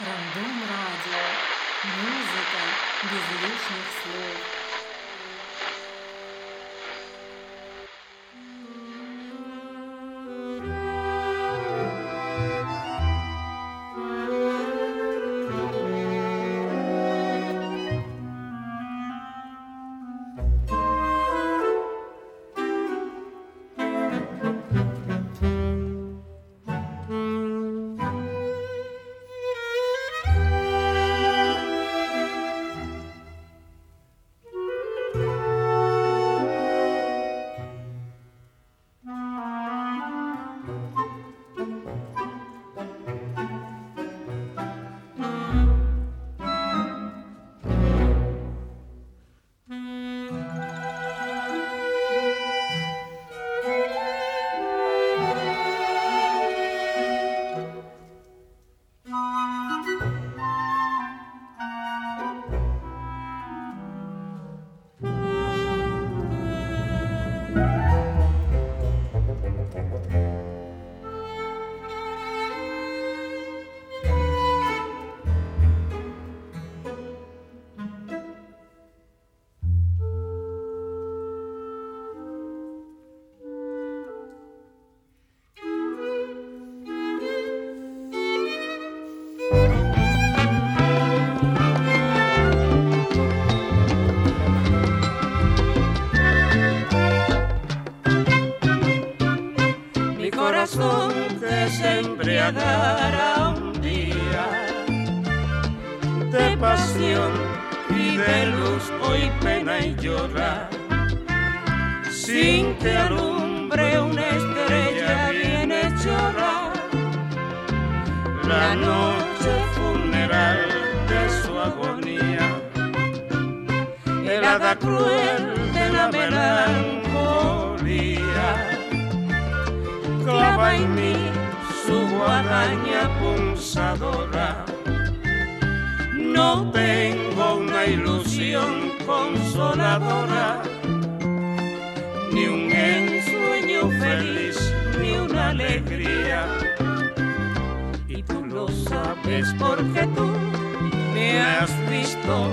Рандом радио. Музыка без лишних слов. te alumbre una estrella bien hechora, la noche funeral de su agonía, el hada cruel de la melancolía, clava en mí su guadaña punzadora. No tengo una ilusión consoladora ni un ensueño feliz, ni una alegría. Y tú lo sabes porque tú me has visto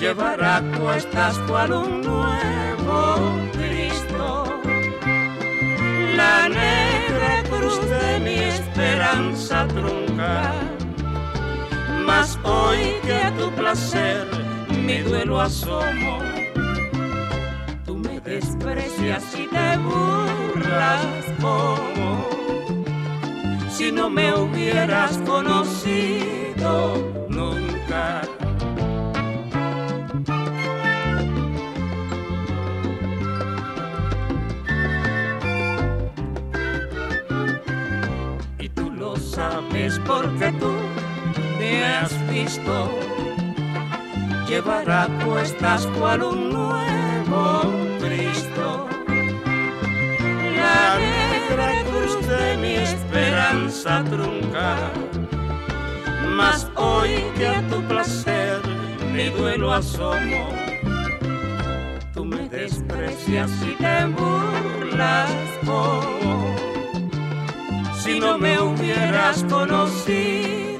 llevar a cuestas cual un nuevo Cristo. La negra cruz de mi esperanza trunca, mas hoy que a tu placer mi duelo asomo pobres y así te burlas, como si no me hubieras conocido nunca. Y tú lo sabes porque tú me has visto llevar a cuestas cual un nuevo negra cruz de mi esperanza trunca. Mas hoy que a tu placer mi duelo asomo, tú me desprecias y te burlas como si no me hubieras conocido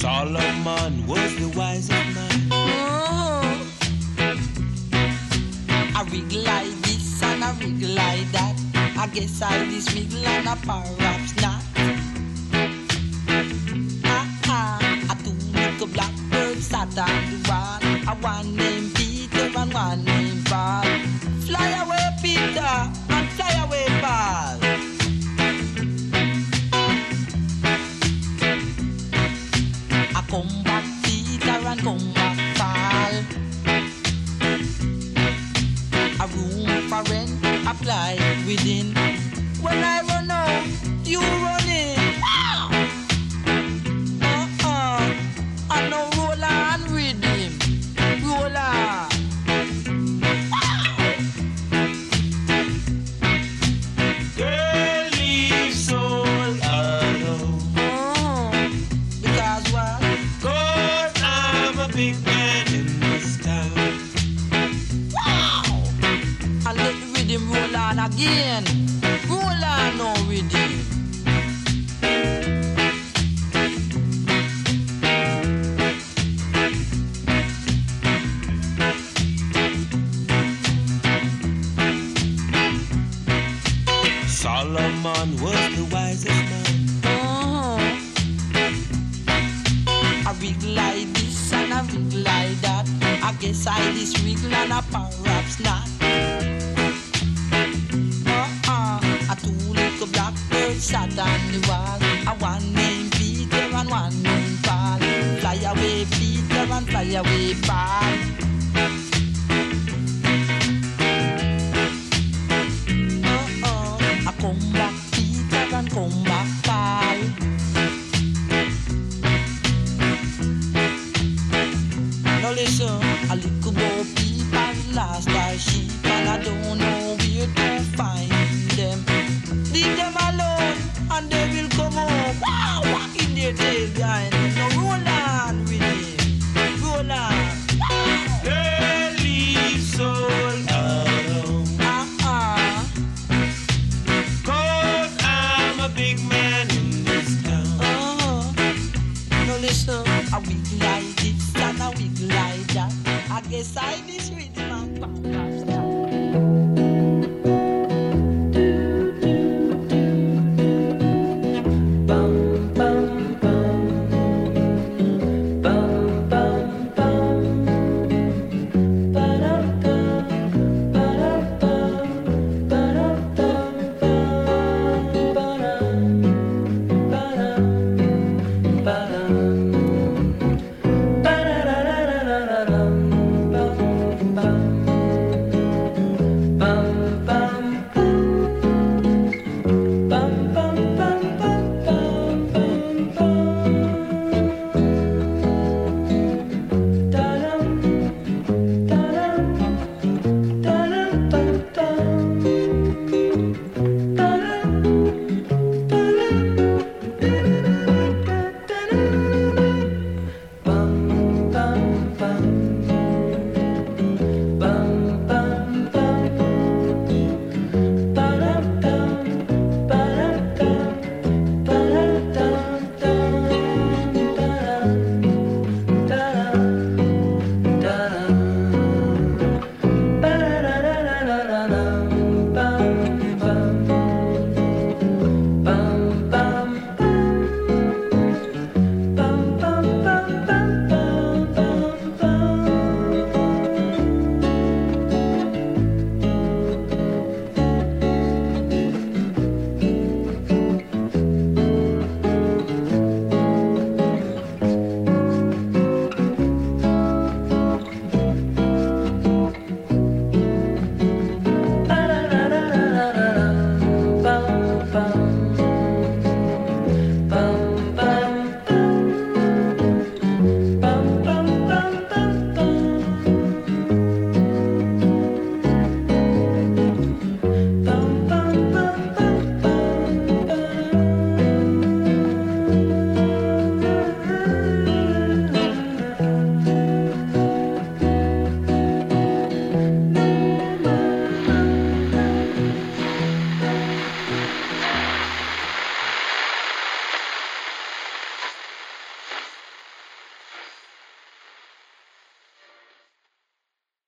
Solomon was the wisest man. Oh. I rig like this and I rig like that. I guess I this wiggle and I perhaps not. Ah, ah. I do make a blackbird sat on the wall. I want I found. and they will come on, Wow, in their days behind.